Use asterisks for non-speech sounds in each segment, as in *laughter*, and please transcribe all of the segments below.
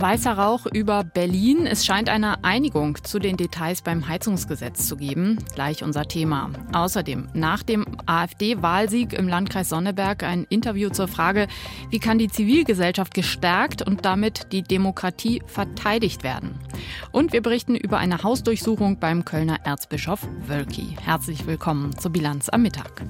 Weißer Rauch über Berlin. Es scheint eine Einigung zu den Details beim Heizungsgesetz zu geben. Gleich unser Thema. Außerdem nach dem AfD-Wahlsieg im Landkreis Sonneberg ein Interview zur Frage, wie kann die Zivilgesellschaft gestärkt und damit die Demokratie verteidigt werden. Und wir berichten über eine Hausdurchsuchung beim Kölner Erzbischof Wölki. Herzlich willkommen zur Bilanz am Mittag.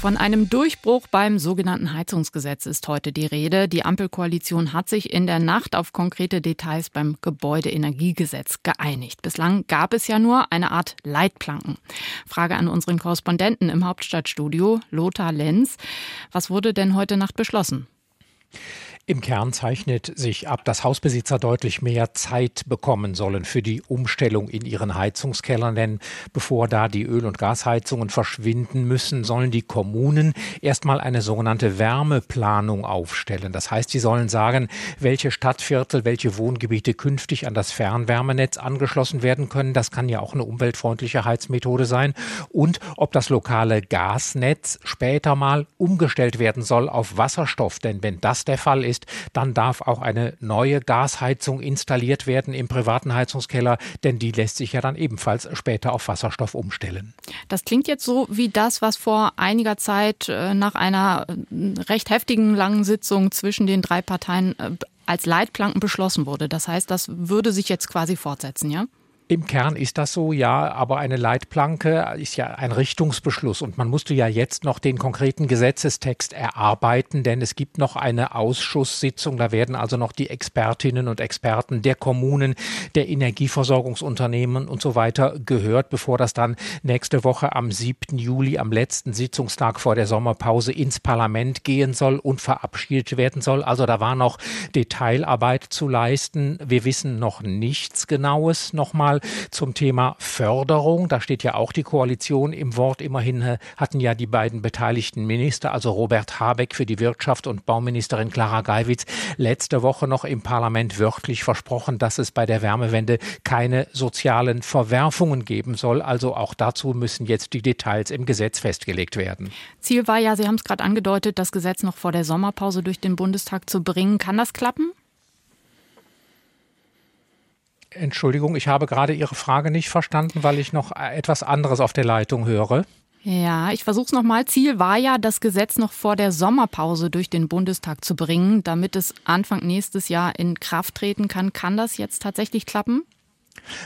Von einem Durchbruch beim sogenannten Heizungsgesetz ist heute die Rede. Die Ampelkoalition hat sich in der Nacht auf konkrete Details beim Gebäudeenergiegesetz geeinigt. Bislang gab es ja nur eine Art Leitplanken. Frage an unseren Korrespondenten im Hauptstadtstudio, Lothar Lenz. Was wurde denn heute Nacht beschlossen? Im Kern zeichnet sich ab, dass Hausbesitzer deutlich mehr Zeit bekommen sollen für die Umstellung in ihren Heizungskellern, denn bevor da die Öl- und Gasheizungen verschwinden müssen, sollen die Kommunen erstmal eine sogenannte Wärmeplanung aufstellen. Das heißt, sie sollen sagen, welche Stadtviertel, welche Wohngebiete künftig an das Fernwärmenetz angeschlossen werden können. Das kann ja auch eine umweltfreundliche Heizmethode sein. Und ob das lokale Gasnetz später mal umgestellt werden soll auf Wasserstoff. Denn wenn das der Fall ist, ist, dann darf auch eine neue Gasheizung installiert werden im privaten Heizungskeller, denn die lässt sich ja dann ebenfalls später auf Wasserstoff umstellen. Das klingt jetzt so wie das, was vor einiger Zeit äh, nach einer äh, recht heftigen langen Sitzung zwischen den drei Parteien äh, als Leitplanken beschlossen wurde. Das heißt, das würde sich jetzt quasi fortsetzen, ja? Im Kern ist das so, ja, aber eine Leitplanke ist ja ein Richtungsbeschluss und man musste ja jetzt noch den konkreten Gesetzestext erarbeiten, denn es gibt noch eine Ausschusssitzung, da werden also noch die Expertinnen und Experten der Kommunen, der Energieversorgungsunternehmen und so weiter gehört, bevor das dann nächste Woche am 7. Juli, am letzten Sitzungstag vor der Sommerpause ins Parlament gehen soll und verabschiedet werden soll. Also da war noch Detailarbeit zu leisten. Wir wissen noch nichts Genaues nochmal zum Thema Förderung. Da steht ja auch die Koalition im Wort. Immerhin äh, hatten ja die beiden beteiligten Minister, also Robert Habeck für die Wirtschaft und Bauministerin Clara Geiwitz, letzte Woche noch im Parlament wörtlich versprochen, dass es bei der Wärmewende keine sozialen Verwerfungen geben soll. Also auch dazu müssen jetzt die Details im Gesetz festgelegt werden. Ziel war ja, Sie haben es gerade angedeutet, das Gesetz noch vor der Sommerpause durch den Bundestag zu bringen. Kann das klappen? Entschuldigung, ich habe gerade Ihre Frage nicht verstanden, weil ich noch etwas anderes auf der Leitung höre. Ja, ich versuche es nochmal. Ziel war ja, das Gesetz noch vor der Sommerpause durch den Bundestag zu bringen, damit es Anfang nächstes Jahr in Kraft treten kann. Kann das jetzt tatsächlich klappen?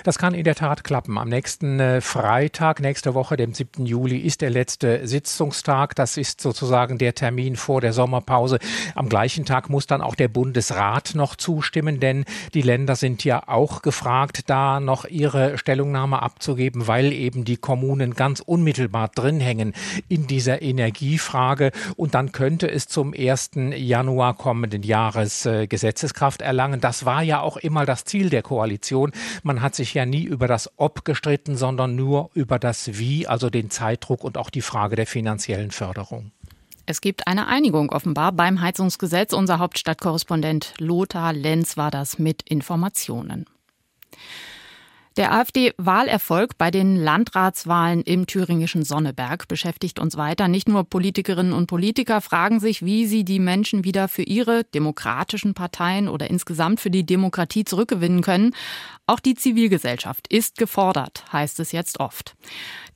Das kann in der Tat klappen. Am nächsten äh, Freitag, nächste Woche, dem 7. Juli, ist der letzte Sitzungstag. Das ist sozusagen der Termin vor der Sommerpause. Am gleichen Tag muss dann auch der Bundesrat noch zustimmen, denn die Länder sind ja auch gefragt, da noch ihre Stellungnahme abzugeben, weil eben die Kommunen ganz unmittelbar drin hängen in dieser Energiefrage. Und dann könnte es zum 1. Januar kommenden Jahres äh, Gesetzeskraft erlangen. Das war ja auch immer das Ziel der Koalition. Man hat sich ja nie über das Ob gestritten, sondern nur über das Wie, also den Zeitdruck und auch die Frage der finanziellen Förderung. Es gibt eine Einigung offenbar beim Heizungsgesetz. Unser Hauptstadtkorrespondent Lothar Lenz war das mit Informationen. Der AfD-Wahlerfolg bei den Landratswahlen im thüringischen Sonneberg beschäftigt uns weiter. Nicht nur Politikerinnen und Politiker fragen sich, wie sie die Menschen wieder für ihre demokratischen Parteien oder insgesamt für die Demokratie zurückgewinnen können. Auch die Zivilgesellschaft ist gefordert, heißt es jetzt oft.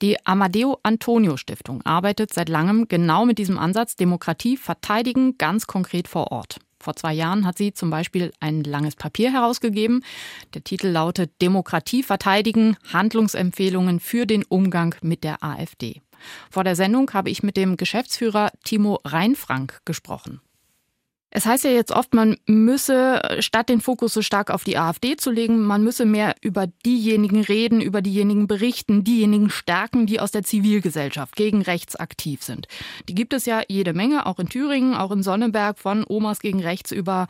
Die Amadeo Antonio Stiftung arbeitet seit langem genau mit diesem Ansatz Demokratie verteidigen, ganz konkret vor Ort. Vor zwei Jahren hat sie zum Beispiel ein langes Papier herausgegeben. Der Titel lautet Demokratie verteidigen, Handlungsempfehlungen für den Umgang mit der AfD. Vor der Sendung habe ich mit dem Geschäftsführer Timo Reinfrank gesprochen. Es heißt ja jetzt oft, man müsse, statt den Fokus so stark auf die AfD zu legen, man müsse mehr über diejenigen reden, über diejenigen berichten, diejenigen stärken, die aus der Zivilgesellschaft gegen rechts aktiv sind. Die gibt es ja jede Menge, auch in Thüringen, auch in Sonneberg, von Omas gegen rechts über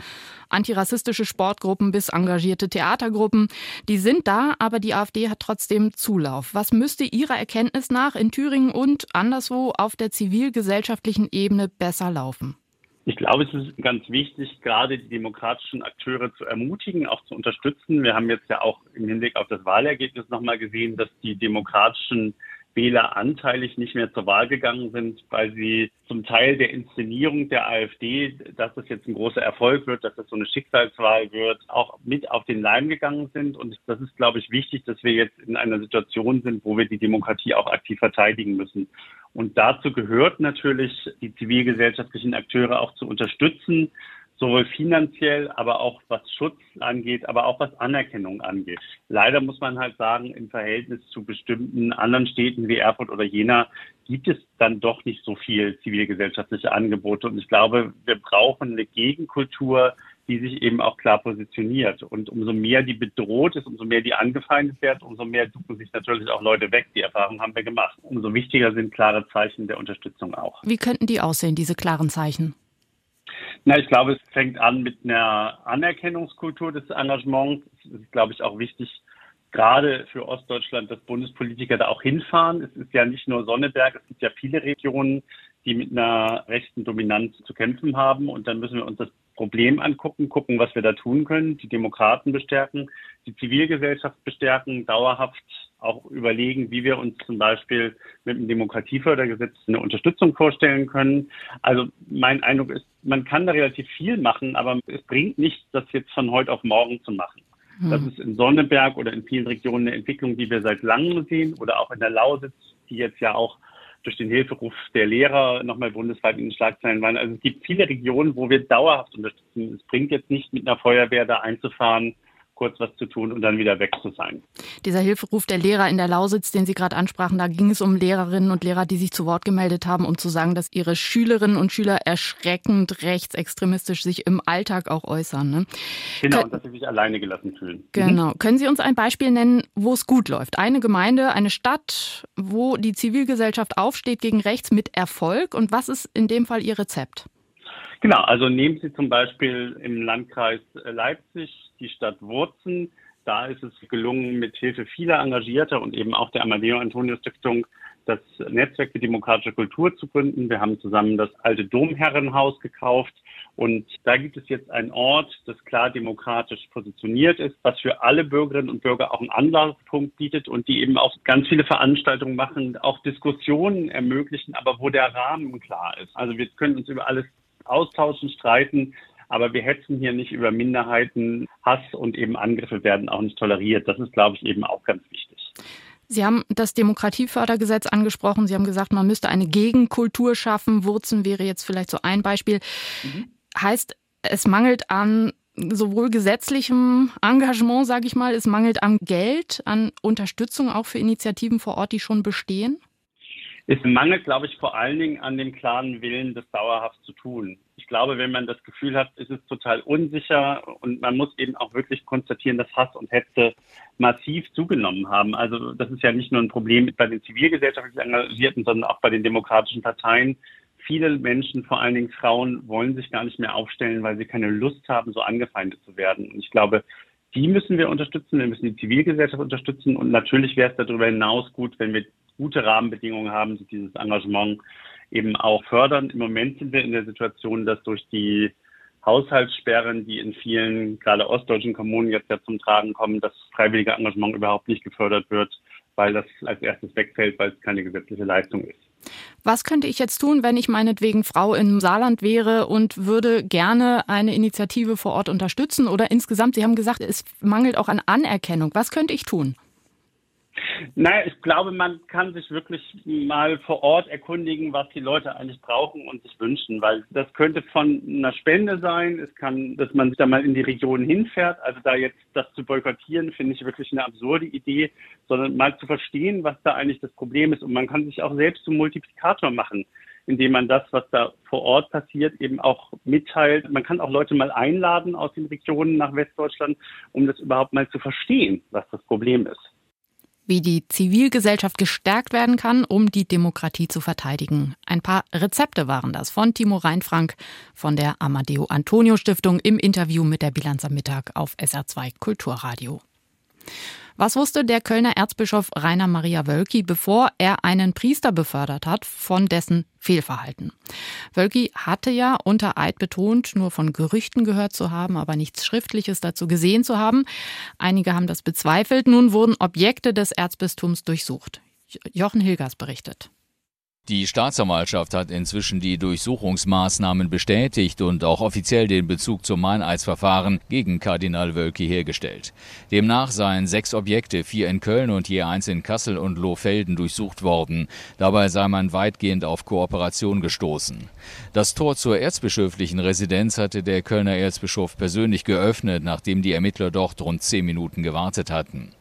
antirassistische Sportgruppen bis engagierte Theatergruppen. Die sind da, aber die AfD hat trotzdem Zulauf. Was müsste Ihrer Erkenntnis nach in Thüringen und anderswo auf der zivilgesellschaftlichen Ebene besser laufen? Ich glaube, es ist ganz wichtig, gerade die demokratischen Akteure zu ermutigen, auch zu unterstützen. Wir haben jetzt ja auch im Hinblick auf das Wahlergebnis nochmal gesehen, dass die demokratischen Wähler anteilig nicht mehr zur Wahl gegangen sind, weil sie zum Teil der Inszenierung der AfD, dass das jetzt ein großer Erfolg wird, dass das so eine Schicksalswahl wird, auch mit auf den Leim gegangen sind. Und das ist, glaube ich, wichtig, dass wir jetzt in einer Situation sind, wo wir die Demokratie auch aktiv verteidigen müssen. Und dazu gehört natürlich, die zivilgesellschaftlichen Akteure auch zu unterstützen, sowohl finanziell, aber auch was Schutz angeht, aber auch was Anerkennung angeht. Leider muss man halt sagen, im Verhältnis zu bestimmten anderen Städten wie Erfurt oder Jena gibt es dann doch nicht so viel zivilgesellschaftliche Angebote. Und ich glaube, wir brauchen eine Gegenkultur, die sich eben auch klar positioniert. Und umso mehr die bedroht ist, umso mehr die angefeindet wird, umso mehr ducken sich natürlich auch Leute weg. Die Erfahrung haben wir gemacht. Umso wichtiger sind klare Zeichen der Unterstützung auch. Wie könnten die aussehen, diese klaren Zeichen? Na, ich glaube, es fängt an mit einer Anerkennungskultur des Engagements. Es ist, glaube ich, auch wichtig, gerade für Ostdeutschland, dass Bundespolitiker da auch hinfahren. Es ist ja nicht nur Sonneberg, es gibt ja viele Regionen, die mit einer rechten Dominanz zu kämpfen haben. Und dann müssen wir uns das Problem angucken, gucken, was wir da tun können, die Demokraten bestärken, die Zivilgesellschaft bestärken, dauerhaft auch überlegen, wie wir uns zum Beispiel mit dem Demokratiefördergesetz eine Unterstützung vorstellen können. Also mein Eindruck ist, man kann da relativ viel machen, aber es bringt nichts, das jetzt von heute auf morgen zu machen. Hm. Das ist in Sonneberg oder in vielen Regionen eine Entwicklung, die wir seit langem sehen oder auch in der Lausitz, die jetzt ja auch durch den Hilferuf der Lehrer nochmal bundesweit in den Schlagzeilen waren. Also es gibt viele Regionen, wo wir dauerhaft unterstützen. Es bringt jetzt nicht mit einer Feuerwehr da einzufahren kurz was zu tun und dann wieder weg zu sein. Dieser Hilferuf der Lehrer in der Lausitz, den Sie gerade ansprachen, da ging es um Lehrerinnen und Lehrer, die sich zu Wort gemeldet haben, um zu sagen, dass ihre Schülerinnen und Schüler erschreckend rechtsextremistisch sich im Alltag auch äußern. Ne? Genau, und dass sie sich alleine gelassen fühlen. Genau. Mhm. Können Sie uns ein Beispiel nennen, wo es gut läuft? Eine Gemeinde, eine Stadt, wo die Zivilgesellschaft aufsteht gegen rechts mit Erfolg und was ist in dem Fall Ihr Rezept? Genau, also nehmen Sie zum Beispiel im Landkreis Leipzig die Stadt Wurzen. Da ist es gelungen, mit Hilfe vieler Engagierter und eben auch der Amadeo Antonio Stiftung das Netzwerk für demokratische Kultur zu gründen. Wir haben zusammen das alte Domherrenhaus gekauft und da gibt es jetzt einen Ort, das klar demokratisch positioniert ist, was für alle Bürgerinnen und Bürger auch einen Anlaufpunkt bietet und die eben auch ganz viele Veranstaltungen machen, auch Diskussionen ermöglichen, aber wo der Rahmen klar ist. Also wir können uns über alles austauschen, streiten, aber wir hetzen hier nicht über Minderheiten. Hass und eben Angriffe werden auch nicht toleriert. Das ist, glaube ich, eben auch ganz wichtig. Sie haben das Demokratiefördergesetz angesprochen. Sie haben gesagt, man müsste eine Gegenkultur schaffen. Wurzen wäre jetzt vielleicht so ein Beispiel. Mhm. Heißt, es mangelt an sowohl gesetzlichem Engagement, sage ich mal, es mangelt an Geld, an Unterstützung auch für Initiativen vor Ort, die schon bestehen? Es mangelt, glaube ich, vor allen Dingen an dem klaren Willen, das dauerhaft zu tun. Ich glaube, wenn man das Gefühl hat, ist es total unsicher und man muss eben auch wirklich konstatieren, dass Hass und Hetze massiv zugenommen haben. Also das ist ja nicht nur ein Problem bei den zivilgesellschaftlich Engagierten, sondern auch bei den demokratischen Parteien. Viele Menschen, vor allen Dingen Frauen, wollen sich gar nicht mehr aufstellen, weil sie keine Lust haben, so angefeindet zu werden. Und ich glaube, die müssen wir unterstützen, wir müssen die Zivilgesellschaft unterstützen und natürlich wäre es darüber hinaus gut, wenn wir gute Rahmenbedingungen haben, die dieses Engagement eben auch fördern. Im Moment sind wir in der Situation, dass durch die Haushaltssperren, die in vielen, gerade ostdeutschen Kommunen jetzt ja zum Tragen kommen, das freiwillige Engagement überhaupt nicht gefördert wird, weil das als erstes wegfällt, weil es keine gesetzliche Leistung ist. Was könnte ich jetzt tun, wenn ich meinetwegen Frau im Saarland wäre und würde gerne eine Initiative vor Ort unterstützen oder insgesamt, Sie haben gesagt, es mangelt auch an Anerkennung. Was könnte ich tun? Naja, ich glaube, man kann sich wirklich mal vor Ort erkundigen, was die Leute eigentlich brauchen und sich wünschen, weil das könnte von einer Spende sein, es kann, dass man da mal in die Region hinfährt. Also da jetzt das zu boykottieren, finde ich wirklich eine absurde Idee, sondern mal zu verstehen, was da eigentlich das Problem ist. Und man kann sich auch selbst zum Multiplikator machen indem man das, was da vor Ort passiert, eben auch mitteilt. Man kann auch Leute mal einladen aus den Regionen nach Westdeutschland, um das überhaupt mal zu verstehen, was das Problem ist wie die Zivilgesellschaft gestärkt werden kann, um die Demokratie zu verteidigen. Ein paar Rezepte waren das von Timo Reinfrank von der Amadeo Antonio Stiftung im Interview mit der Bilanz am Mittag auf SR2 Kulturradio. Was wusste der Kölner Erzbischof Rainer Maria Wölki, bevor er einen Priester befördert hat, von dessen Fehlverhalten? Wölki hatte ja unter Eid betont, nur von Gerüchten gehört zu haben, aber nichts Schriftliches dazu gesehen zu haben. Einige haben das bezweifelt. Nun wurden Objekte des Erzbistums durchsucht. Jochen Hilgers berichtet. Die Staatsanwaltschaft hat inzwischen die Durchsuchungsmaßnahmen bestätigt und auch offiziell den Bezug zum Meineidsverfahren gegen Kardinal Wölki hergestellt. Demnach seien sechs Objekte, vier in Köln und je eins in Kassel und Lohfelden durchsucht worden. Dabei sei man weitgehend auf Kooperation gestoßen. Das Tor zur erzbischöflichen Residenz hatte der Kölner Erzbischof persönlich geöffnet, nachdem die Ermittler dort rund zehn Minuten gewartet hatten.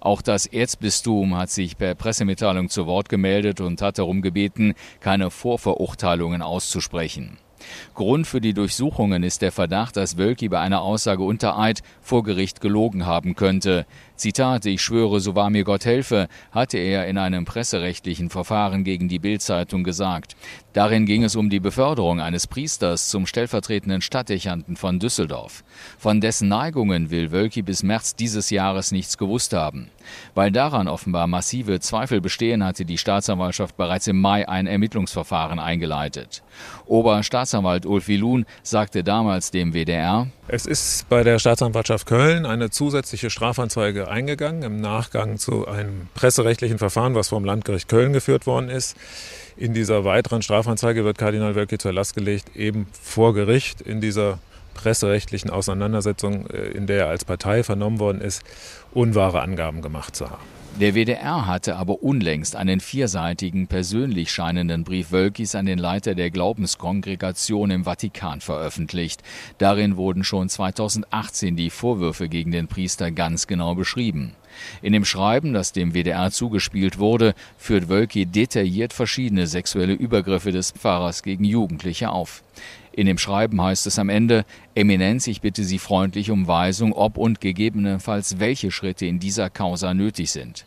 Auch das Erzbistum hat sich per Pressemitteilung zu Wort gemeldet und hat darum gebeten, keine Vorverurteilungen auszusprechen. Grund für die Durchsuchungen ist der Verdacht, dass Wölki bei einer Aussage unter Eid vor Gericht gelogen haben könnte. Zitat, ich schwöre, so wahr mir Gott helfe, hatte er in einem presserechtlichen Verfahren gegen die Bildzeitung gesagt. Darin ging es um die Beförderung eines Priesters zum stellvertretenden Stadtdechanten von Düsseldorf. Von dessen Neigungen will Wölki bis März dieses Jahres nichts gewusst haben. Weil daran offenbar massive Zweifel bestehen, hatte die Staatsanwaltschaft bereits im Mai ein Ermittlungsverfahren eingeleitet. Oberstaatsanwalt Ulf Wilun sagte damals dem WDR, es ist bei der Staatsanwaltschaft Köln eine zusätzliche Strafanzeige eingegangen im Nachgang zu einem presserechtlichen Verfahren, was vom Landgericht Köln geführt worden ist. In dieser weiteren Strafanzeige wird Kardinal Wölki zur Last gelegt, eben vor Gericht in dieser presserechtlichen Auseinandersetzung, äh, in der er als Partei vernommen worden ist, unwahre Angaben gemacht zu haben. Der WDR hatte aber unlängst einen vierseitigen, persönlich scheinenden Brief Wölkis an den Leiter der Glaubenskongregation im Vatikan veröffentlicht. Darin wurden schon 2018 die Vorwürfe gegen den Priester ganz genau beschrieben. In dem Schreiben, das dem WDR zugespielt wurde, führt Wölki detailliert verschiedene sexuelle Übergriffe des Pfarrers gegen Jugendliche auf. In dem Schreiben heißt es am Ende, Eminenz, ich bitte Sie freundlich um Weisung, ob und gegebenenfalls welche Schritte in dieser Causa nötig sind.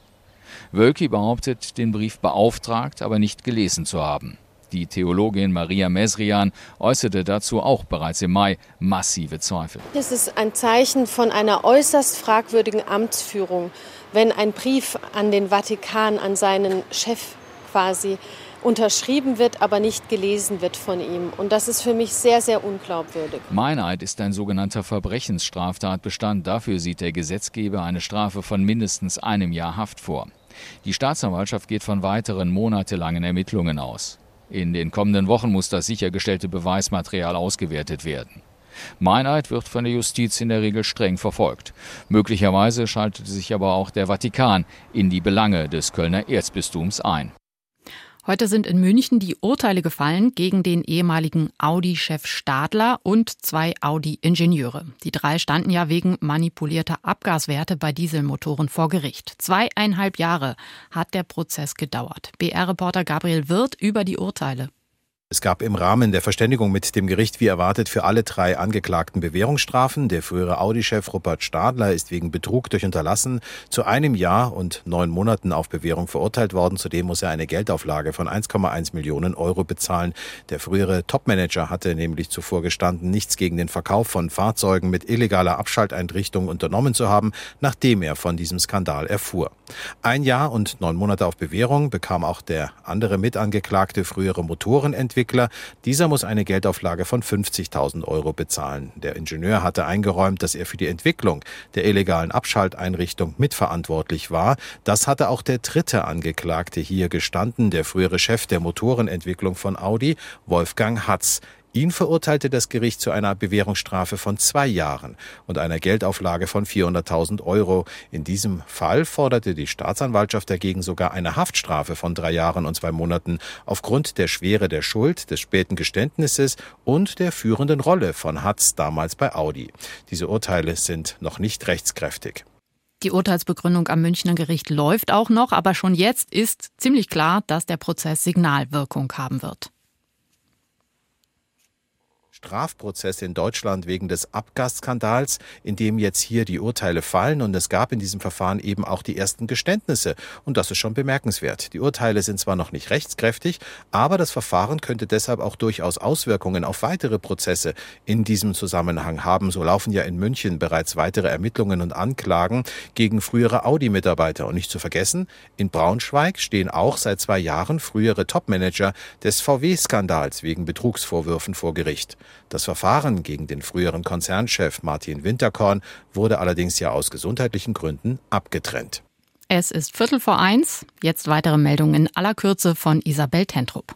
Wölki behauptet, den Brief beauftragt, aber nicht gelesen zu haben. Die Theologin Maria Mesrian äußerte dazu auch bereits im Mai massive Zweifel. Es ist ein Zeichen von einer äußerst fragwürdigen Amtsführung, wenn ein Brief an den Vatikan, an seinen Chef quasi unterschrieben wird, aber nicht gelesen wird von ihm. Und das ist für mich sehr, sehr unglaubwürdig. Meineid ist ein sogenannter Verbrechensstraftatbestand. Dafür sieht der Gesetzgeber eine Strafe von mindestens einem Jahr Haft vor. Die Staatsanwaltschaft geht von weiteren monatelangen Ermittlungen aus. In den kommenden Wochen muss das sichergestellte Beweismaterial ausgewertet werden. Meineid wird von der Justiz in der Regel streng verfolgt. Möglicherweise schaltete sich aber auch der Vatikan in die Belange des Kölner Erzbistums ein. Heute sind in München die Urteile gefallen gegen den ehemaligen Audi-Chef Stadler und zwei Audi-Ingenieure. Die drei standen ja wegen manipulierter Abgaswerte bei Dieselmotoren vor Gericht. Zweieinhalb Jahre hat der Prozess gedauert. BR-Reporter Gabriel Wirth über die Urteile. Es gab im Rahmen der Verständigung mit dem Gericht wie erwartet für alle drei Angeklagten Bewährungsstrafen. Der frühere Audi-Chef Rupert Stadler ist wegen Betrug durch Unterlassen zu einem Jahr und neun Monaten auf Bewährung verurteilt worden. Zudem muss er eine Geldauflage von 1,1 Millionen Euro bezahlen. Der frühere Topmanager hatte nämlich zuvor gestanden, nichts gegen den Verkauf von Fahrzeugen mit illegaler Abschalteinrichtung unternommen zu haben, nachdem er von diesem Skandal erfuhr. Ein Jahr und neun Monate auf Bewährung bekam auch der andere Mitangeklagte frühere Motorenentwickler Entwickler. Dieser muss eine Geldauflage von 50.000 Euro bezahlen. Der Ingenieur hatte eingeräumt, dass er für die Entwicklung der illegalen Abschalteinrichtung mitverantwortlich war. Das hatte auch der dritte Angeklagte hier gestanden, der frühere Chef der Motorenentwicklung von Audi, Wolfgang Hatz. Ihn verurteilte das Gericht zu einer Bewährungsstrafe von zwei Jahren und einer Geldauflage von 400.000 Euro. In diesem Fall forderte die Staatsanwaltschaft dagegen sogar eine Haftstrafe von drei Jahren und zwei Monaten aufgrund der Schwere der Schuld, des späten Geständnisses und der führenden Rolle von Hatz damals bei Audi. Diese Urteile sind noch nicht rechtskräftig. Die Urteilsbegründung am Münchner Gericht läuft auch noch, aber schon jetzt ist ziemlich klar, dass der Prozess Signalwirkung haben wird. Strafprozesse in Deutschland wegen des Abgasskandals, in dem jetzt hier die Urteile fallen. Und es gab in diesem Verfahren eben auch die ersten Geständnisse. Und das ist schon bemerkenswert. Die Urteile sind zwar noch nicht rechtskräftig, aber das Verfahren könnte deshalb auch durchaus Auswirkungen auf weitere Prozesse in diesem Zusammenhang haben. So laufen ja in München bereits weitere Ermittlungen und Anklagen gegen frühere Audi-Mitarbeiter. Und nicht zu vergessen, in Braunschweig stehen auch seit zwei Jahren frühere Topmanager des VW-Skandals wegen Betrugsvorwürfen vor Gericht. Das Verfahren gegen den früheren Konzernchef Martin Winterkorn wurde allerdings ja aus gesundheitlichen Gründen abgetrennt. Es ist Viertel vor eins. Jetzt weitere Meldungen in aller Kürze von Isabel Tentrup.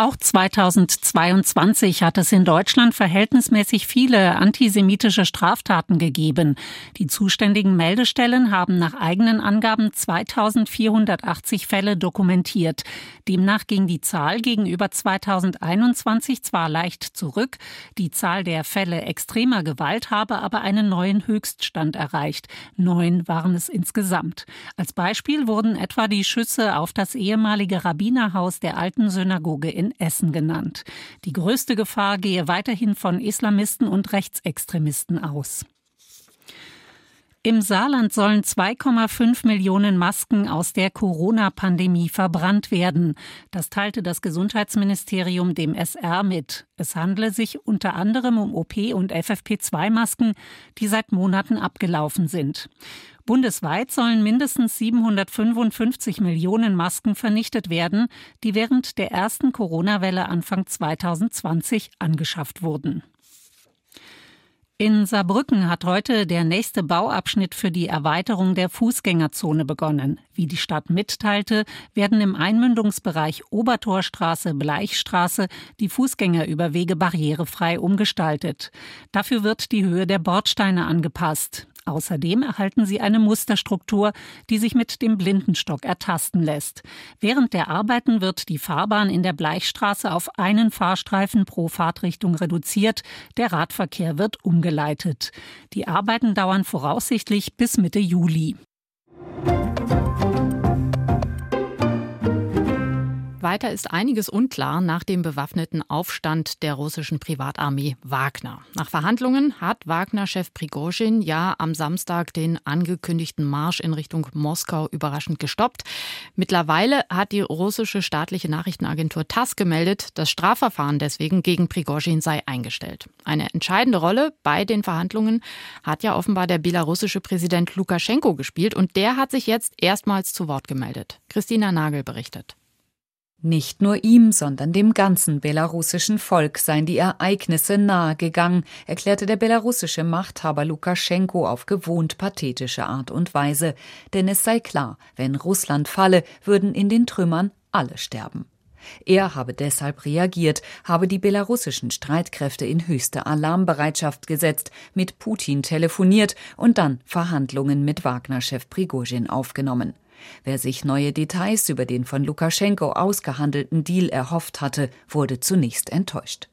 Auch 2022 hat es in Deutschland verhältnismäßig viele antisemitische Straftaten gegeben. Die zuständigen Meldestellen haben nach eigenen Angaben 2480 Fälle dokumentiert. Demnach ging die Zahl gegenüber 2021 zwar leicht zurück, die Zahl der Fälle extremer Gewalt habe aber einen neuen Höchststand erreicht. Neun waren es insgesamt. Als Beispiel wurden etwa die Schüsse auf das ehemalige Rabbinerhaus der alten Synagoge in Essen genannt. Die größte Gefahr gehe weiterhin von Islamisten und Rechtsextremisten aus. Im Saarland sollen 2,5 Millionen Masken aus der Corona-Pandemie verbrannt werden. Das teilte das Gesundheitsministerium dem SR mit. Es handle sich unter anderem um OP- und FFP2-Masken, die seit Monaten abgelaufen sind. Bundesweit sollen mindestens 755 Millionen Masken vernichtet werden, die während der ersten Corona-Welle Anfang 2020 angeschafft wurden. In Saarbrücken hat heute der nächste Bauabschnitt für die Erweiterung der Fußgängerzone begonnen. Wie die Stadt mitteilte, werden im Einmündungsbereich Obertorstraße, Bleichstraße die Fußgängerüberwege barrierefrei umgestaltet. Dafür wird die Höhe der Bordsteine angepasst. Außerdem erhalten sie eine Musterstruktur, die sich mit dem Blindenstock ertasten lässt. Während der Arbeiten wird die Fahrbahn in der Bleichstraße auf einen Fahrstreifen pro Fahrtrichtung reduziert. Der Radverkehr wird umgeleitet. Die Arbeiten dauern voraussichtlich bis Mitte Juli. Weiter ist einiges unklar nach dem bewaffneten Aufstand der russischen Privatarmee Wagner. Nach Verhandlungen hat Wagner-Chef Prigozhin ja am Samstag den angekündigten Marsch in Richtung Moskau überraschend gestoppt. Mittlerweile hat die russische staatliche Nachrichtenagentur TASS gemeldet, das Strafverfahren deswegen gegen Prigozhin sei eingestellt. Eine entscheidende Rolle bei den Verhandlungen hat ja offenbar der belarussische Präsident Lukaschenko gespielt und der hat sich jetzt erstmals zu Wort gemeldet. Christina Nagel berichtet. Nicht nur ihm, sondern dem ganzen belarussischen Volk seien die Ereignisse nahegegangen, erklärte der belarussische Machthaber Lukaschenko auf gewohnt pathetische Art und Weise. Denn es sei klar, wenn Russland falle, würden in den Trümmern alle sterben. Er habe deshalb reagiert, habe die belarussischen Streitkräfte in höchste Alarmbereitschaft gesetzt, mit Putin telefoniert und dann Verhandlungen mit Wagner-Chef Prigozhin aufgenommen. Wer sich neue Details über den von Lukaschenko ausgehandelten Deal erhofft hatte, wurde zunächst enttäuscht.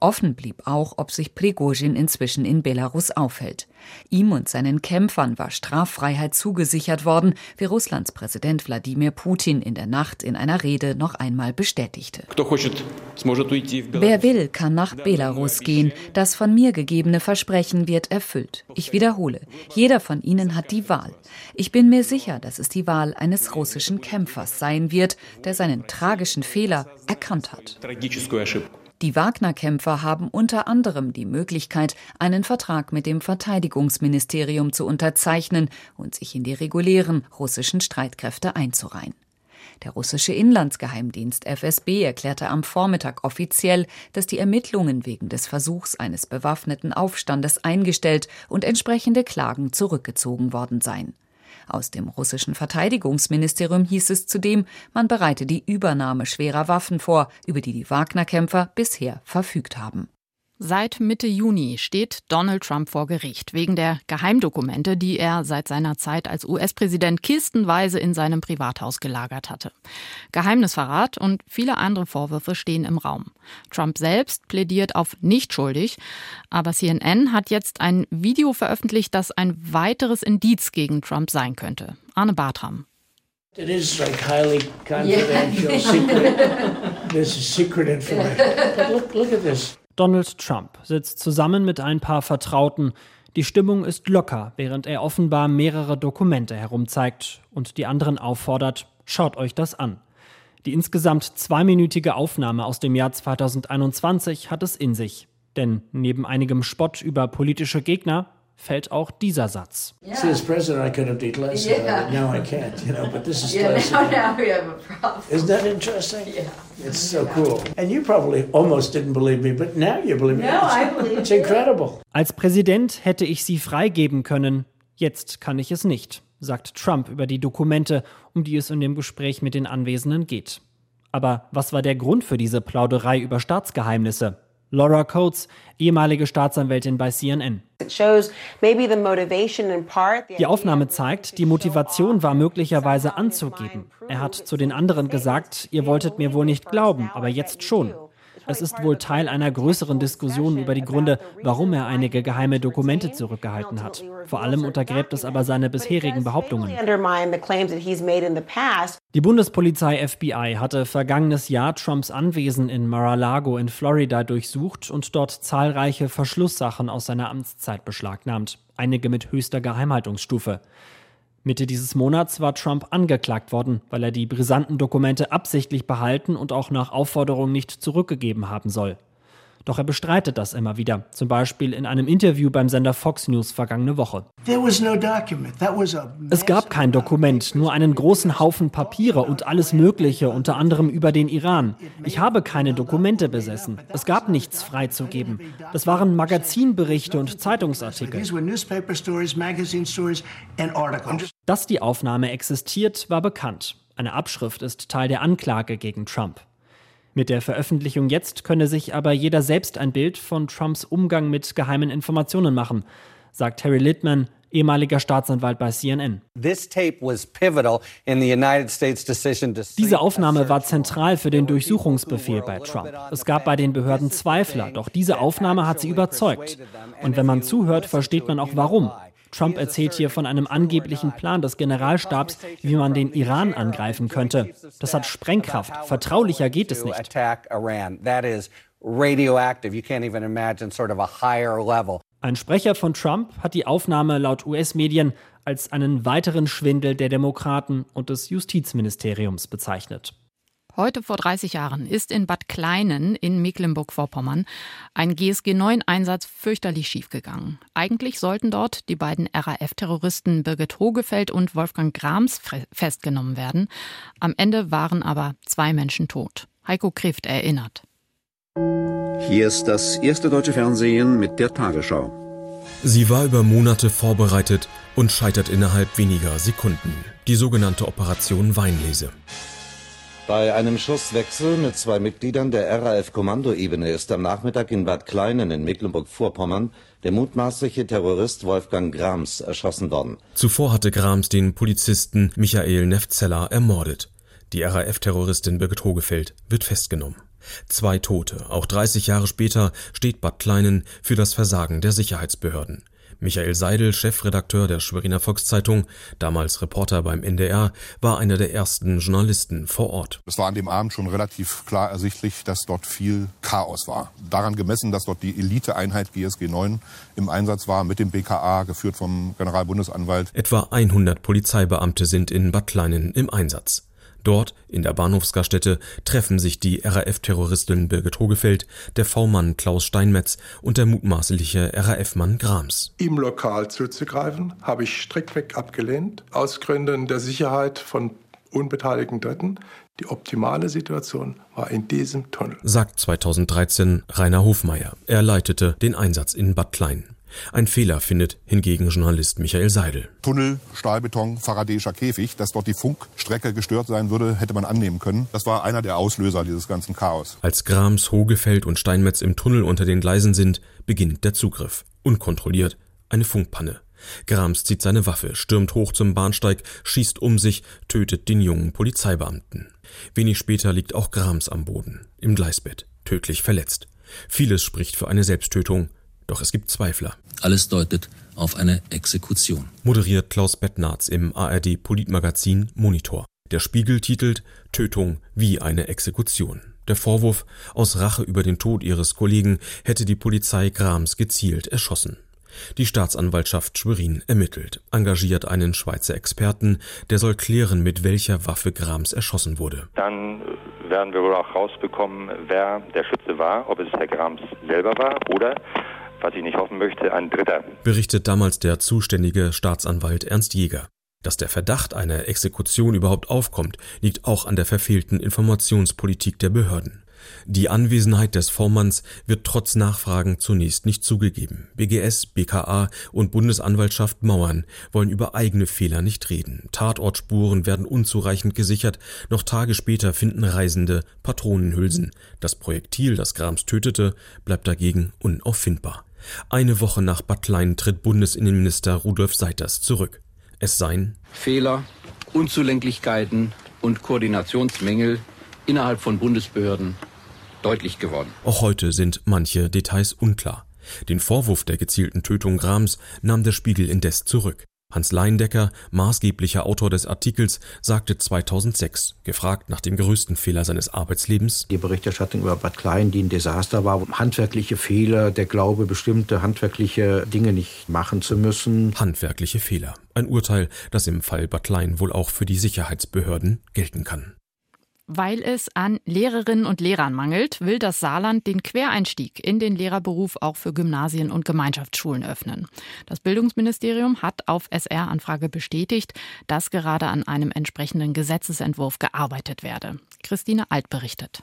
Offen blieb auch, ob sich Prigozhin inzwischen in Belarus aufhält. Ihm und seinen Kämpfern war Straffreiheit zugesichert worden, wie Russlands Präsident Wladimir Putin in der Nacht in einer Rede noch einmal bestätigte. Wer will, kann nach Belarus gehen. Das von mir gegebene Versprechen wird erfüllt. Ich wiederhole, jeder von ihnen hat die Wahl. Ich bin mir sicher, dass es die Wahl eines russischen Kämpfers sein wird, der seinen tragischen Fehler erkannt hat. Die Wagner-Kämpfer haben unter anderem die Möglichkeit, einen Vertrag mit dem Verteidigungsministerium zu unterzeichnen und sich in die regulären russischen Streitkräfte einzureihen. Der russische Inlandsgeheimdienst FSB erklärte am Vormittag offiziell, dass die Ermittlungen wegen des Versuchs eines bewaffneten Aufstandes eingestellt und entsprechende Klagen zurückgezogen worden seien. Aus dem russischen Verteidigungsministerium hieß es zudem, man bereite die Übernahme schwerer Waffen vor, über die die Wagner-Kämpfer bisher verfügt haben. Seit Mitte Juni steht Donald Trump vor Gericht wegen der Geheimdokumente, die er seit seiner Zeit als US-Präsident kistenweise in seinem Privathaus gelagert hatte. Geheimnisverrat und viele andere Vorwürfe stehen im Raum. Trump selbst plädiert auf nicht schuldig, aber CNN hat jetzt ein Video veröffentlicht, das ein weiteres Indiz gegen Trump sein könnte. Arne Bartram. It is like highly confidential, secret. This is secret information. But look, look at this. Donald Trump sitzt zusammen mit ein paar Vertrauten. Die Stimmung ist locker, während er offenbar mehrere Dokumente herumzeigt und die anderen auffordert, schaut euch das an. Die insgesamt zweiminütige Aufnahme aus dem Jahr 2021 hat es in sich. Denn neben einigem Spott über politische Gegner fällt auch dieser Satz. *laughs* Als Präsident hätte ich sie freigeben können. Jetzt kann ich es nicht, sagt Trump über die Dokumente, um die es in dem Gespräch mit den Anwesenden geht. Aber was war der Grund für diese Plauderei über Staatsgeheimnisse? Laura Coates, ehemalige Staatsanwältin bei CNN. Die Aufnahme zeigt, die Motivation war möglicherweise anzugeben. Er hat zu den anderen gesagt, ihr wolltet mir wohl nicht glauben, aber jetzt schon. Es ist wohl Teil einer größeren Diskussion über die Gründe, warum er einige geheime Dokumente zurückgehalten hat. Vor allem untergräbt es aber seine bisherigen Behauptungen. Die Bundespolizei FBI hatte vergangenes Jahr Trumps Anwesen in Mar-a-Lago in Florida durchsucht und dort zahlreiche Verschlusssachen aus seiner Amtszeit beschlagnahmt, einige mit höchster Geheimhaltungsstufe. Mitte dieses Monats war Trump angeklagt worden, weil er die brisanten Dokumente absichtlich behalten und auch nach Aufforderung nicht zurückgegeben haben soll. Doch er bestreitet das immer wieder, zum Beispiel in einem Interview beim Sender Fox News vergangene Woche. Es gab kein Dokument, nur einen großen Haufen Papiere und alles Mögliche, unter anderem über den Iran. Ich habe keine Dokumente besessen. Es gab nichts freizugeben. Das waren Magazinberichte und Zeitungsartikel. Dass die Aufnahme existiert, war bekannt. Eine Abschrift ist Teil der Anklage gegen Trump. Mit der Veröffentlichung jetzt könne sich aber jeder selbst ein Bild von Trumps Umgang mit geheimen Informationen machen, sagt Harry Littman, ehemaliger Staatsanwalt bei CNN. Diese Aufnahme war zentral für den Durchsuchungsbefehl bei Trump. Es gab bei den Behörden Zweifler, doch diese Aufnahme hat sie überzeugt. Und wenn man zuhört, versteht man auch warum. Trump erzählt hier von einem angeblichen Plan des Generalstabs, wie man den Iran angreifen könnte. Das hat Sprengkraft. Vertraulicher geht es nicht. Ein Sprecher von Trump hat die Aufnahme laut US-Medien als einen weiteren Schwindel der Demokraten und des Justizministeriums bezeichnet. Heute vor 30 Jahren ist in Bad Kleinen in Mecklenburg-Vorpommern ein GSG-9-Einsatz fürchterlich schiefgegangen. Eigentlich sollten dort die beiden RAF-Terroristen Birgit Hogefeld und Wolfgang Grams festgenommen werden. Am Ende waren aber zwei Menschen tot. Heiko Krift erinnert. Hier ist das erste deutsche Fernsehen mit der Tagesschau. Sie war über Monate vorbereitet und scheitert innerhalb weniger Sekunden. Die sogenannte Operation Weinlese. Bei einem Schusswechsel mit zwei Mitgliedern der RAF-Kommandoebene ist am Nachmittag in Bad Kleinen in Mecklenburg-Vorpommern der mutmaßliche Terrorist Wolfgang Grams erschossen worden. Zuvor hatte Grams den Polizisten Michael Nefzeller ermordet. Die RAF-Terroristin Birgit Hogefeld wird festgenommen. Zwei Tote. Auch 30 Jahre später steht Bad Kleinen für das Versagen der Sicherheitsbehörden. Michael Seidel, Chefredakteur der Schweriner Volkszeitung, damals Reporter beim NDR, war einer der ersten Journalisten vor Ort. Es war an dem Abend schon relativ klar ersichtlich, dass dort viel Chaos war. Daran gemessen, dass dort die Eliteeinheit GSG 9 im Einsatz war mit dem BKA, geführt vom Generalbundesanwalt. Etwa 100 Polizeibeamte sind in Bad Kleinen im Einsatz. Dort, in der Bahnhofsgaststätte, treffen sich die RAF-Terroristin Birgit Hogefeld, der V-Mann Klaus Steinmetz und der mutmaßliche RAF-Mann Grams. Im Lokal zuzugreifen, habe ich striktweg abgelehnt, aus Gründen der Sicherheit von unbeteiligten Dritten. Die optimale Situation war in diesem Tunnel. Sagt 2013 Rainer Hofmeier. Er leitete den Einsatz in Bad Klein. Ein Fehler findet hingegen Journalist Michael Seidel. Tunnel, Stahlbeton, Faradäischer Käfig, dass dort die Funkstrecke gestört sein würde, hätte man annehmen können. Das war einer der Auslöser dieses ganzen Chaos. Als Grams, Hogefeld und Steinmetz im Tunnel unter den Gleisen sind, beginnt der Zugriff. Unkontrolliert eine Funkpanne. Grams zieht seine Waffe, stürmt hoch zum Bahnsteig, schießt um sich, tötet den jungen Polizeibeamten. Wenig später liegt auch Grams am Boden, im Gleisbett, tödlich verletzt. Vieles spricht für eine Selbsttötung, doch es gibt Zweifler. Alles deutet auf eine Exekution. Moderiert Klaus Bettnarz im ARD Politmagazin Monitor. Der Spiegel titelt Tötung wie eine Exekution. Der Vorwurf, aus Rache über den Tod ihres Kollegen hätte die Polizei Grams gezielt erschossen. Die Staatsanwaltschaft Schwerin ermittelt, engagiert einen Schweizer Experten, der soll klären, mit welcher Waffe Grams erschossen wurde. Dann werden wir wohl auch rausbekommen, wer der Schütze war, ob es Herr Grams selber war oder was ich nicht hoffen möchte, ein Dritter. Berichtet damals der zuständige Staatsanwalt Ernst Jäger. Dass der Verdacht einer Exekution überhaupt aufkommt, liegt auch an der verfehlten Informationspolitik der Behörden. Die Anwesenheit des Vormanns wird trotz Nachfragen zunächst nicht zugegeben. BGS, BKA und Bundesanwaltschaft Mauern wollen über eigene Fehler nicht reden. Tatortspuren werden unzureichend gesichert. Noch Tage später finden Reisende Patronenhülsen. Das Projektil, das Grams tötete, bleibt dagegen unauffindbar. Eine Woche nach Bad Klein tritt Bundesinnenminister Rudolf Seiters zurück. Es seien Fehler, Unzulänglichkeiten und Koordinationsmängel innerhalb von Bundesbehörden deutlich geworden. Auch heute sind manche Details unklar. Den Vorwurf der gezielten Tötung Grams nahm der Spiegel indes zurück. Hans Leindecker, maßgeblicher Autor des Artikels, sagte 2006, gefragt nach dem größten Fehler seines Arbeitslebens. Die Berichterstattung über Bad Klein, die ein Desaster war, handwerkliche Fehler, der Glaube, bestimmte handwerkliche Dinge nicht machen zu müssen. Handwerkliche Fehler. Ein Urteil, das im Fall Bad Klein wohl auch für die Sicherheitsbehörden gelten kann. Weil es an Lehrerinnen und Lehrern mangelt, will das Saarland den Quereinstieg in den Lehrerberuf auch für Gymnasien und Gemeinschaftsschulen öffnen. Das Bildungsministerium hat auf SR-Anfrage bestätigt, dass gerade an einem entsprechenden Gesetzesentwurf gearbeitet werde. Christine Alt berichtet.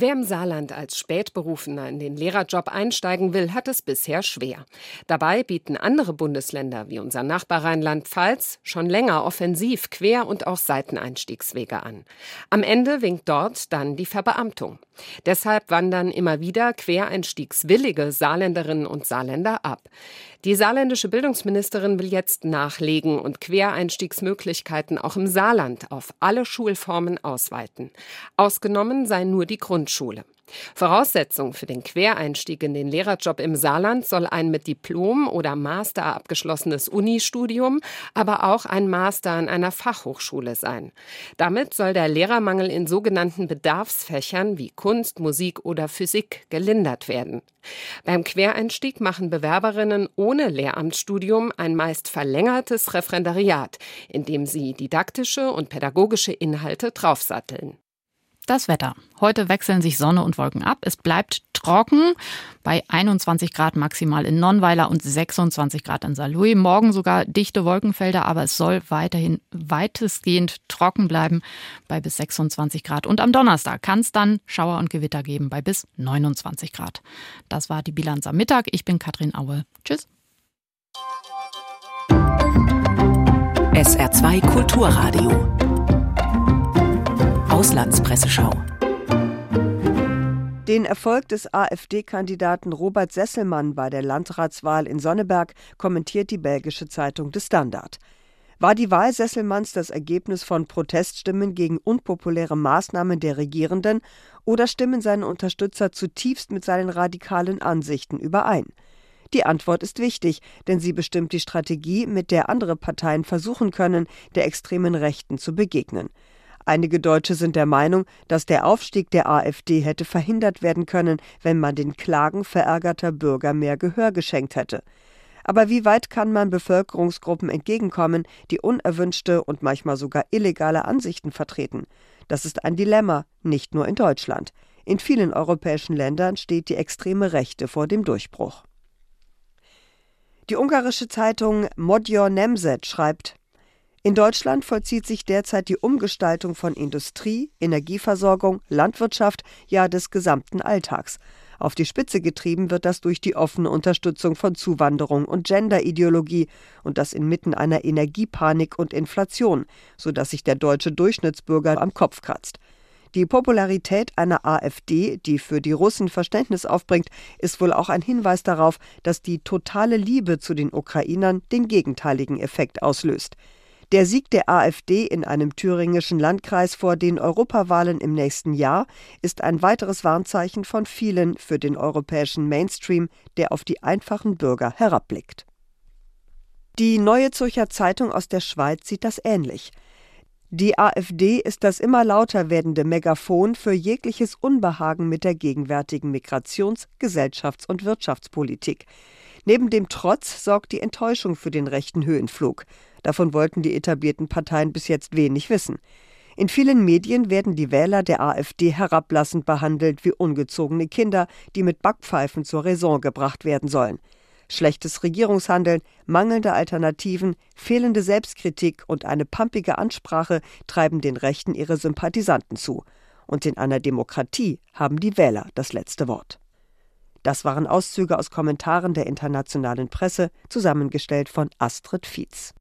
Wer im Saarland als Spätberufener in den Lehrerjob einsteigen will, hat es bisher schwer. Dabei bieten andere Bundesländer wie unser Nachbar Rheinland-Pfalz schon länger offensiv Quer- und auch Seiteneinstiegswege an. Am Ende winkt dort dann die Verbeamtung. Deshalb wandern immer wieder quereinstiegswillige Saarländerinnen und Saarländer ab. Die saarländische Bildungsministerin will jetzt nachlegen und Quereinstiegsmöglichkeiten auch im Saarland auf alle Schulformen ausweiten. Ausgenommen sei nur die Grundschule. Voraussetzung für den Quereinstieg in den Lehrerjob im Saarland soll ein mit Diplom oder Master abgeschlossenes Unistudium, aber auch ein Master an einer Fachhochschule sein. Damit soll der Lehrermangel in sogenannten Bedarfsfächern wie Kunst, Musik oder Physik gelindert werden. Beim Quereinstieg machen Bewerberinnen ohne Lehramtsstudium ein meist verlängertes Referendariat, in dem sie didaktische und pädagogische Inhalte draufsatteln. Das Wetter. Heute wechseln sich Sonne und Wolken ab. Es bleibt trocken bei 21 Grad maximal in Nonnweiler und 26 Grad in Saarlouis. Morgen sogar dichte Wolkenfelder, aber es soll weiterhin weitestgehend trocken bleiben bei bis 26 Grad. Und am Donnerstag kann es dann Schauer und Gewitter geben bei bis 29 Grad. Das war die Bilanz am Mittag. Ich bin Katrin Aue. Tschüss. SR2 Kulturradio Auslandspresseschau. Den Erfolg des AfD-Kandidaten Robert Sesselmann bei der Landratswahl in Sonneberg kommentiert die belgische Zeitung De Standard. War die Wahl Sesselmanns das Ergebnis von Proteststimmen gegen unpopuläre Maßnahmen der Regierenden oder stimmen seine Unterstützer zutiefst mit seinen radikalen Ansichten überein? Die Antwort ist wichtig, denn sie bestimmt die Strategie, mit der andere Parteien versuchen können, der extremen Rechten zu begegnen. Einige Deutsche sind der Meinung, dass der Aufstieg der AfD hätte verhindert werden können, wenn man den Klagen verärgerter Bürger mehr Gehör geschenkt hätte. Aber wie weit kann man Bevölkerungsgruppen entgegenkommen, die unerwünschte und manchmal sogar illegale Ansichten vertreten? Das ist ein Dilemma, nicht nur in Deutschland. In vielen europäischen Ländern steht die extreme Rechte vor dem Durchbruch. Die ungarische Zeitung Modjor Nemzet schreibt, in Deutschland vollzieht sich derzeit die Umgestaltung von Industrie, Energieversorgung, Landwirtschaft, ja des gesamten Alltags. Auf die Spitze getrieben wird das durch die offene Unterstützung von Zuwanderung und Genderideologie und das inmitten einer Energiepanik und Inflation, sodass sich der deutsche Durchschnittsbürger am Kopf kratzt. Die Popularität einer AfD, die für die Russen Verständnis aufbringt, ist wohl auch ein Hinweis darauf, dass die totale Liebe zu den Ukrainern den gegenteiligen Effekt auslöst. Der Sieg der AfD in einem thüringischen Landkreis vor den Europawahlen im nächsten Jahr ist ein weiteres Warnzeichen von vielen für den europäischen Mainstream, der auf die einfachen Bürger herabblickt. Die Neue Zürcher Zeitung aus der Schweiz sieht das ähnlich. Die AfD ist das immer lauter werdende Megafon für jegliches Unbehagen mit der gegenwärtigen Migrations-, Gesellschafts- und Wirtschaftspolitik. Neben dem Trotz sorgt die Enttäuschung für den rechten Höhenflug. Davon wollten die etablierten Parteien bis jetzt wenig wissen. In vielen Medien werden die Wähler der AfD herablassend behandelt wie ungezogene Kinder, die mit Backpfeifen zur Raison gebracht werden sollen. Schlechtes Regierungshandeln, mangelnde Alternativen, fehlende Selbstkritik und eine pampige Ansprache treiben den Rechten ihre Sympathisanten zu. Und in einer Demokratie haben die Wähler das letzte Wort. Das waren Auszüge aus Kommentaren der internationalen Presse, zusammengestellt von Astrid Fietz.